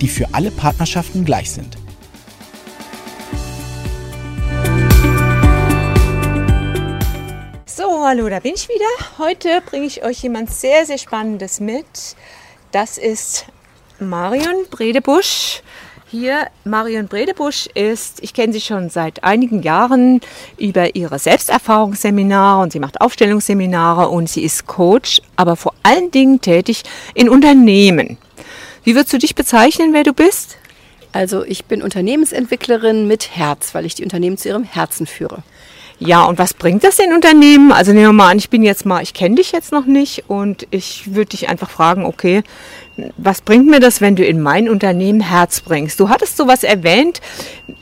die für alle Partnerschaften gleich sind. So, hallo, da bin ich wieder. Heute bringe ich euch jemand sehr, sehr Spannendes mit. Das ist Marion Bredebusch. Hier, Marion Bredebusch ist, ich kenne sie schon seit einigen Jahren über ihre Selbsterfahrungsseminare und sie macht Aufstellungsseminare und sie ist Coach, aber vor allen Dingen tätig in Unternehmen. Wie würdest du dich bezeichnen, wer du bist? Also ich bin Unternehmensentwicklerin mit Herz, weil ich die Unternehmen zu ihrem Herzen führe. Ja, und was bringt das den Unternehmen? Also nehmen wir mal an, ich bin jetzt mal, ich kenne dich jetzt noch nicht und ich würde dich einfach fragen, okay, was bringt mir das, wenn du in mein Unternehmen Herz bringst? Du hattest sowas erwähnt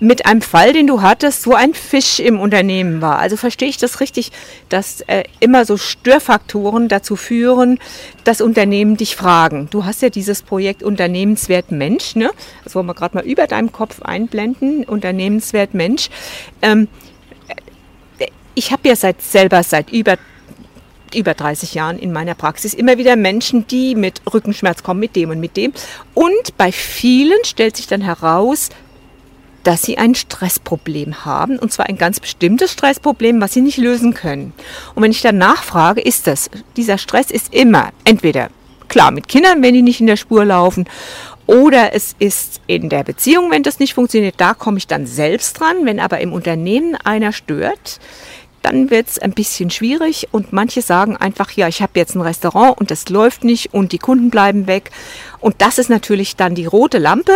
mit einem Fall, den du hattest, wo ein Fisch im Unternehmen war. Also verstehe ich das richtig, dass äh, immer so Störfaktoren dazu führen, dass Unternehmen dich fragen. Du hast ja dieses Projekt Unternehmenswert Mensch, ne? Das wollen wir gerade mal über deinem Kopf einblenden, Unternehmenswert Mensch. Ähm, äh, ich habe ja seit selber seit über über 30 Jahren in meiner Praxis immer wieder Menschen, die mit Rückenschmerz kommen, mit dem und mit dem. Und bei vielen stellt sich dann heraus, dass sie ein Stressproblem haben, und zwar ein ganz bestimmtes Stressproblem, was sie nicht lösen können. Und wenn ich dann nachfrage, ist das, dieser Stress ist immer entweder klar mit Kindern, wenn die nicht in der Spur laufen, oder es ist in der Beziehung, wenn das nicht funktioniert, da komme ich dann selbst dran. Wenn aber im Unternehmen einer stört, dann wird es ein bisschen schwierig und manche sagen einfach, ja, ich habe jetzt ein Restaurant und das läuft nicht und die Kunden bleiben weg. Und das ist natürlich dann die rote Lampe,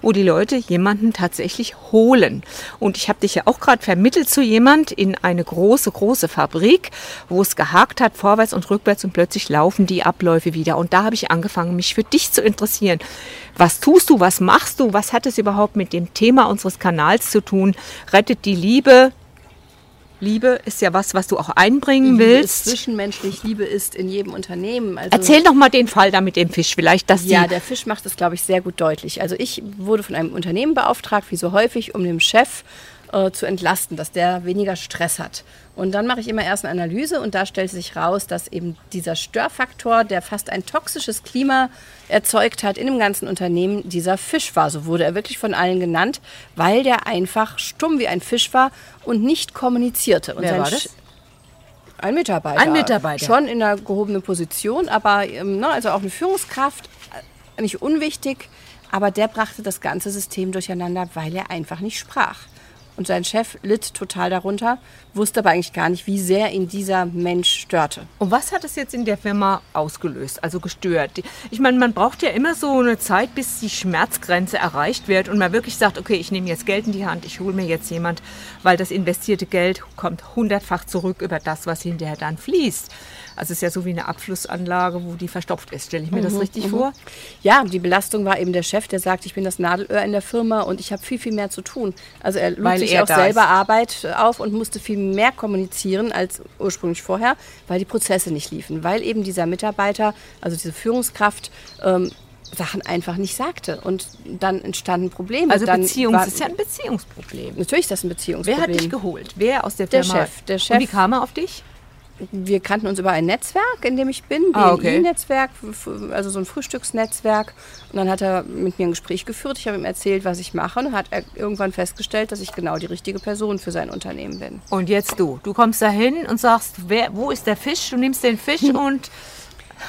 wo die Leute jemanden tatsächlich holen. Und ich habe dich ja auch gerade vermittelt zu jemand in eine große, große Fabrik, wo es gehakt hat, vorwärts und rückwärts und plötzlich laufen die Abläufe wieder. Und da habe ich angefangen, mich für dich zu interessieren. Was tust du, was machst du, was hat es überhaupt mit dem Thema unseres Kanals zu tun? Rettet die Liebe, Liebe ist ja was, was du auch einbringen Liebe willst. Ist zwischenmenschlich, Liebe ist in jedem Unternehmen. Also Erzähl doch mal den Fall da mit dem Fisch, vielleicht, dass Ja, der Fisch macht das, glaube ich, sehr gut deutlich. Also ich wurde von einem Unternehmen beauftragt, wie so häufig, um dem Chef äh, zu entlasten, dass der weniger Stress hat. Und dann mache ich immer erst eine Analyse und da stellt sich raus, dass eben dieser Störfaktor, der fast ein toxisches Klima erzeugt hat in dem ganzen Unternehmen, dieser Fisch war. So wurde er wirklich von allen genannt, weil der einfach stumm wie ein Fisch war und nicht kommunizierte. Und Wer war das? Ein Mitarbeiter. Ein Mitarbeiter. Schon in einer gehobenen Position, aber ähm, ne, also auch eine Führungskraft, äh, nicht unwichtig. Aber der brachte das ganze System durcheinander, weil er einfach nicht sprach. Und sein Chef litt total darunter, wusste aber eigentlich gar nicht, wie sehr ihn dieser Mensch störte. Und was hat es jetzt in der Firma ausgelöst, also gestört? Ich meine, man braucht ja immer so eine Zeit, bis die Schmerzgrenze erreicht wird und man wirklich sagt, okay, ich nehme jetzt Geld in die Hand, ich hole mir jetzt jemand, weil das investierte Geld kommt hundertfach zurück über das, was hinterher dann fließt. Also es ist ja so wie eine Abflussanlage, wo die verstopft ist. Stelle ich mir mhm, das richtig mhm. vor? Ja, die Belastung war eben der Chef, der sagt, ich bin das Nadelöhr in der Firma und ich habe viel, viel mehr zu tun. Also er lud sich auch selber ist. Arbeit auf und musste viel mehr kommunizieren als ursprünglich vorher, weil die Prozesse nicht liefen. Weil eben dieser Mitarbeiter, also diese Führungskraft, ähm, Sachen einfach nicht sagte. Und dann entstanden Probleme. Also dann Beziehungs war, ist ja ein Beziehungsproblem. Natürlich ist das ein Beziehungsproblem. Wer hat dich geholt? Wer aus der Firma? Der Chef. Der Chef. Und wie kam er auf dich? Wir kannten uns über ein Netzwerk, in dem ich bin, ah, okay. BNI-Netzwerk, also so ein Frühstücksnetzwerk. Und dann hat er mit mir ein Gespräch geführt. Ich habe ihm erzählt, was ich mache. Und hat er irgendwann festgestellt, dass ich genau die richtige Person für sein Unternehmen bin. Und jetzt du. Du kommst da hin und sagst, wer, wo ist der Fisch? Du nimmst den Fisch und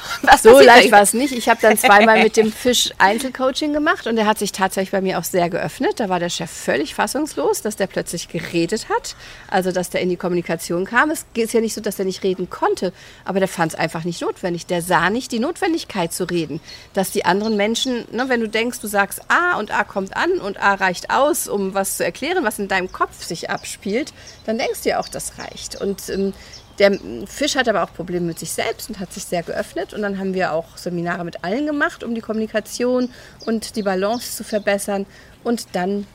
Was so leicht war es nicht. Ich habe dann zweimal mit dem Fisch Einzelcoaching gemacht und er hat sich tatsächlich bei mir auch sehr geöffnet. Da war der Chef völlig fassungslos, dass der plötzlich geredet hat, also dass der in die Kommunikation kam. Es ist ja nicht so, dass er nicht reden konnte, aber der fand es einfach nicht notwendig. Der sah nicht die Notwendigkeit zu reden, dass die anderen Menschen, ne, wenn du denkst, du sagst A und A kommt an und A reicht aus, um was zu erklären, was in deinem Kopf sich abspielt, dann denkst du ja auch, das reicht. Und ähm, Der Fisch hat aber auch Probleme mit sich selbst und hat sich sehr geöffnet. Und dann haben wir auch Seminare mit allen gemacht, um die Kommunikation und die Balance zu verbessern. Und dann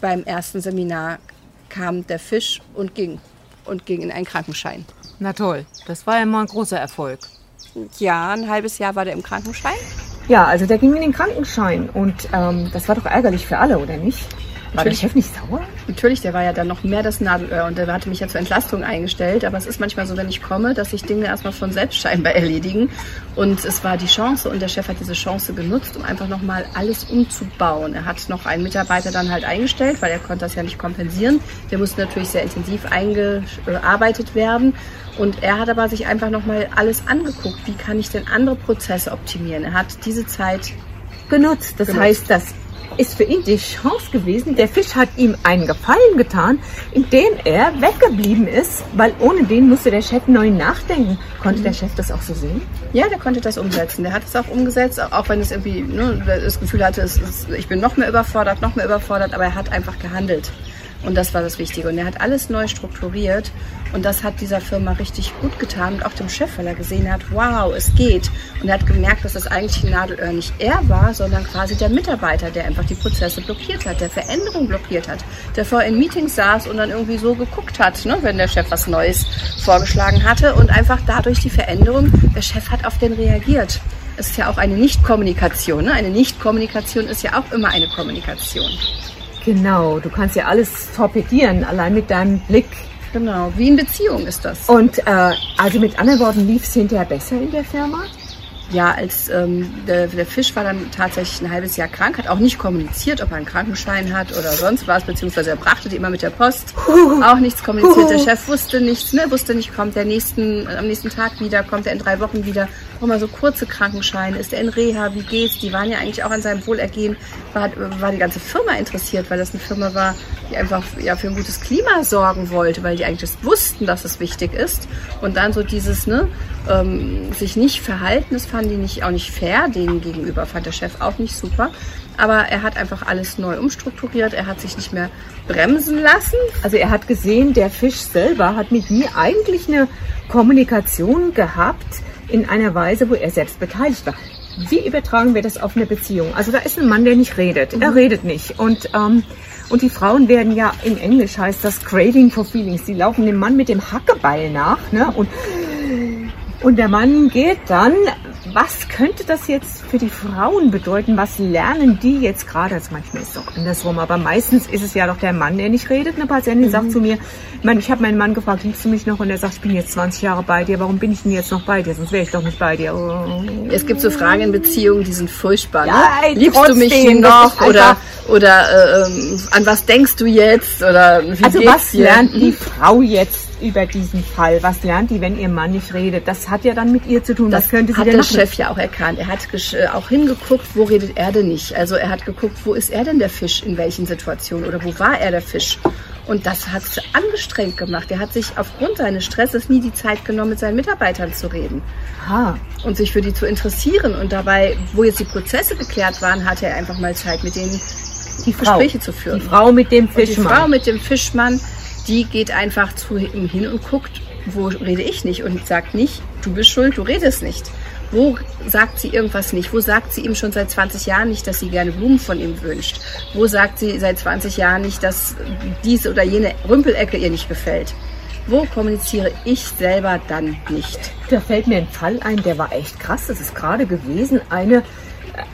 beim ersten Seminar kam der Fisch und ging und ging in einen Krankenschein. Na toll, das war ja mal ein großer Erfolg. Ja, ein halbes Jahr war der im Krankenschein. Ja, also der ging in den Krankenschein und ähm, das war doch ärgerlich für alle, oder nicht? War der Chef nicht sauer? Natürlich, der war ja dann noch mehr das Nadelöhr und der hatte mich ja zur Entlastung eingestellt. Aber es ist manchmal so, wenn ich komme, dass sich Dinge erstmal von selbst scheinbar erledigen. Und es war die Chance und der Chef hat diese Chance genutzt, um einfach nochmal alles umzubauen. Er hat noch einen Mitarbeiter dann halt eingestellt, weil er konnte das ja nicht kompensieren. Der musste natürlich sehr intensiv eingearbeitet werden. Und er hat aber sich einfach nochmal alles angeguckt. Wie kann ich denn andere Prozesse optimieren? Er hat diese Zeit genutzt. Das Genutzt. heißt, das ist für ihn die Chance gewesen. Der Fisch hat ihm einen Gefallen getan, indem er weggeblieben ist, weil ohne den musste der Chef neu nachdenken. Konnte der Chef das auch so sehen? Ja, der konnte das umsetzen. Der hat es auch umgesetzt, auch wenn es irgendwie ne, das Gefühl hatte, ist, ich bin noch mehr überfordert, noch mehr überfordert, aber er hat einfach gehandelt. Und das war das Wichtige. Und er hat alles neu strukturiert. Und das hat dieser Firma richtig gut getan. Und auch dem Chef, weil er gesehen hat, wow, es geht. Und er hat gemerkt, dass das eigentlich ein Nadelöhr nicht er war, sondern quasi der Mitarbeiter, der einfach die Prozesse blockiert hat, der Veränderung blockiert hat, der vorher in Meetings saß und dann irgendwie so geguckt hat, ne, wenn der Chef was Neues vorgeschlagen hatte. Und einfach dadurch die Veränderung, der Chef hat auf den reagiert. Es ist ja auch eine Nichtkommunikation. Ne? Eine Nichtkommunikation ist ja auch immer eine Kommunikation. Genau, du kannst ja alles torpedieren, allein mit deinem Blick. Genau, wie in Beziehung ist das. Und äh, also mit anderen Worten, lief es hinterher besser in der Firma? Ja, als ähm, der, der Fisch war dann tatsächlich ein halbes Jahr krank, hat auch nicht kommuniziert, ob er einen Krankenschein hat oder sonst was, beziehungsweise er brachte die immer mit der Post. Auch nichts kommuniziert. Der Chef wusste nichts, ne, wusste nicht, kommt der nächsten, am nächsten Tag wieder, kommt er in drei Wochen wieder. Auch mal so kurze Krankenscheine, ist er in Reha, wie geht's? Die waren ja eigentlich auch an seinem Wohlergehen, war, war die ganze Firma interessiert, weil das eine Firma war, die einfach ja, für ein gutes Klima sorgen wollte, weil die eigentlich das wussten, dass es wichtig ist. Und dann so dieses, ne, ähm, sich nicht verhalten, das fanden die nicht, auch nicht fair denen gegenüber, fand der Chef auch nicht super. Aber er hat einfach alles neu umstrukturiert, er hat sich nicht mehr bremsen lassen. Also er hat gesehen, der Fisch selber hat mit mir eigentlich eine Kommunikation gehabt in einer Weise, wo er selbst beteiligt war. Wie übertragen wir das auf eine Beziehung? Also da ist ein Mann, der nicht redet. Er redet nicht. Und, ähm, und die Frauen werden ja, in Englisch heißt das Craving for Feelings. Die laufen dem Mann mit dem Hackebeil nach. Ne? Und, und der Mann geht dann, was könnte das jetzt für die Frauen bedeuten? Was lernen die jetzt gerade? Also manchmal ist es auch andersrum, aber meistens ist es ja doch der Mann, der nicht redet. Eine Patientin sagt zu mir, ich, meine, ich habe meinen Mann gefragt, liebst du mich noch? Und er sagt, ich bin jetzt 20 Jahre bei dir. Warum bin ich denn jetzt noch bei dir? Sonst wäre ich doch nicht bei dir. Oh. Es gibt so Fragen in Beziehungen, die sind furchtbar. Ja, ne? ey, Liebst du mich noch? Oder, oder äh, ähm, an was denkst du jetzt? Oder wie Also was dir? lernt die Frau jetzt über diesen Fall? Was lernt die, wenn ihr Mann nicht redet? Das hat ja dann mit ihr zu tun. Das was könnte sie hat denn der machen? Chef ja auch erkannt. Er hat äh, auch hingeguckt, wo redet er denn nicht. Also er hat geguckt, wo ist er denn der Fisch, in welchen Situationen oder wo war er der Fisch. Und das hat es angestrengt gemacht. Er hat sich aufgrund seines Stresses nie die Zeit genommen, mit seinen Mitarbeitern zu reden Aha. und sich für die zu interessieren. Und dabei, wo jetzt die Prozesse geklärt waren, hatte er einfach mal Zeit, mit denen Die Frau. Gespräche zu führen. Die Frau mit dem Und die Frau Fischmann. mit dem Fischmann, die geht einfach zu ihm hin und guckt, wo rede ich nicht und sagt nicht, du bist schuld, du redest nicht. Wo sagt sie irgendwas nicht? Wo sagt sie ihm schon seit 20 Jahren nicht, dass sie gerne Blumen von ihm wünscht? Wo sagt sie seit 20 Jahren nicht, dass diese oder jene Rümpelecke ihr nicht gefällt? Wo kommuniziere ich selber dann nicht? Da fällt mir ein Fall ein, der war echt krass. Das ist gerade gewesen. Eine,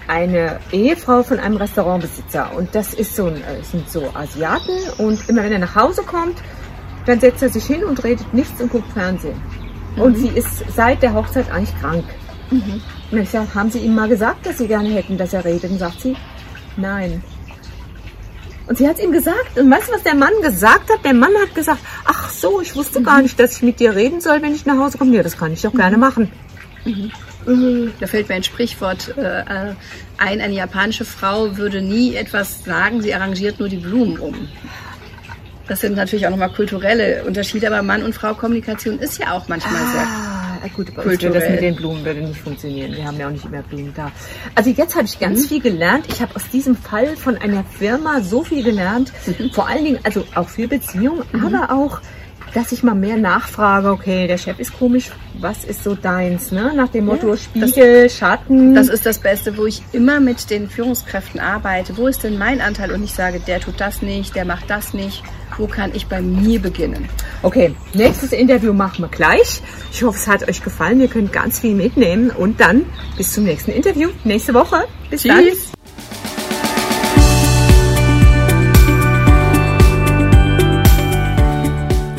eine Ehefrau von einem Restaurantbesitzer. Und das ist so ein, äh, sind so Asiaten. Und immer wenn er nach Hause kommt, dann setzt er sich hin und redet nichts und guckt Fernsehen. Und sie ist seit der Hochzeit eigentlich krank. Und ich sage, haben Sie ihm mal gesagt, dass Sie gerne hätten, dass er redet? Und sagt sie, nein. Und sie hat ihm gesagt, und weißt du, was der Mann gesagt hat? Der Mann hat gesagt, ach so, ich wusste gar nicht, dass ich mit dir reden soll, wenn ich nach Hause komme. Ja, das kann ich doch gerne machen. Da fällt mir ein Sprichwort äh, ein, eine japanische Frau würde nie etwas sagen, sie arrangiert nur die Blumen um. Das sind natürlich auch nochmal kulturelle Unterschiede, aber Mann- und Frau-Kommunikation ist ja auch manchmal sehr. Ah, gut, bei würde das Kulturell. mit den Blumen würde nicht funktionieren. Wir haben ja auch nicht immer Blumen da. Also jetzt habe ich ganz viel gelernt. Ich habe aus diesem Fall von einer Firma so viel gelernt. Vor allen Dingen, also auch für Beziehungen, aber auch dass ich mal mehr nachfrage, okay, der Chef ist komisch, was ist so deins, ne? Nach dem Motto Ja, Spiegel, Schatten. Das ist das Beste, wo ich immer mit den Führungskräften arbeite. Wo ist denn mein Anteil? Und ich sage, der tut das nicht, der macht das nicht. Wo kann ich bei mir beginnen? Okay, nächstes Interview machen wir gleich. Ich hoffe, es hat euch gefallen. Ihr könnt ganz viel mitnehmen. Und dann bis zum nächsten Interview. Nächste Woche. Bis dann.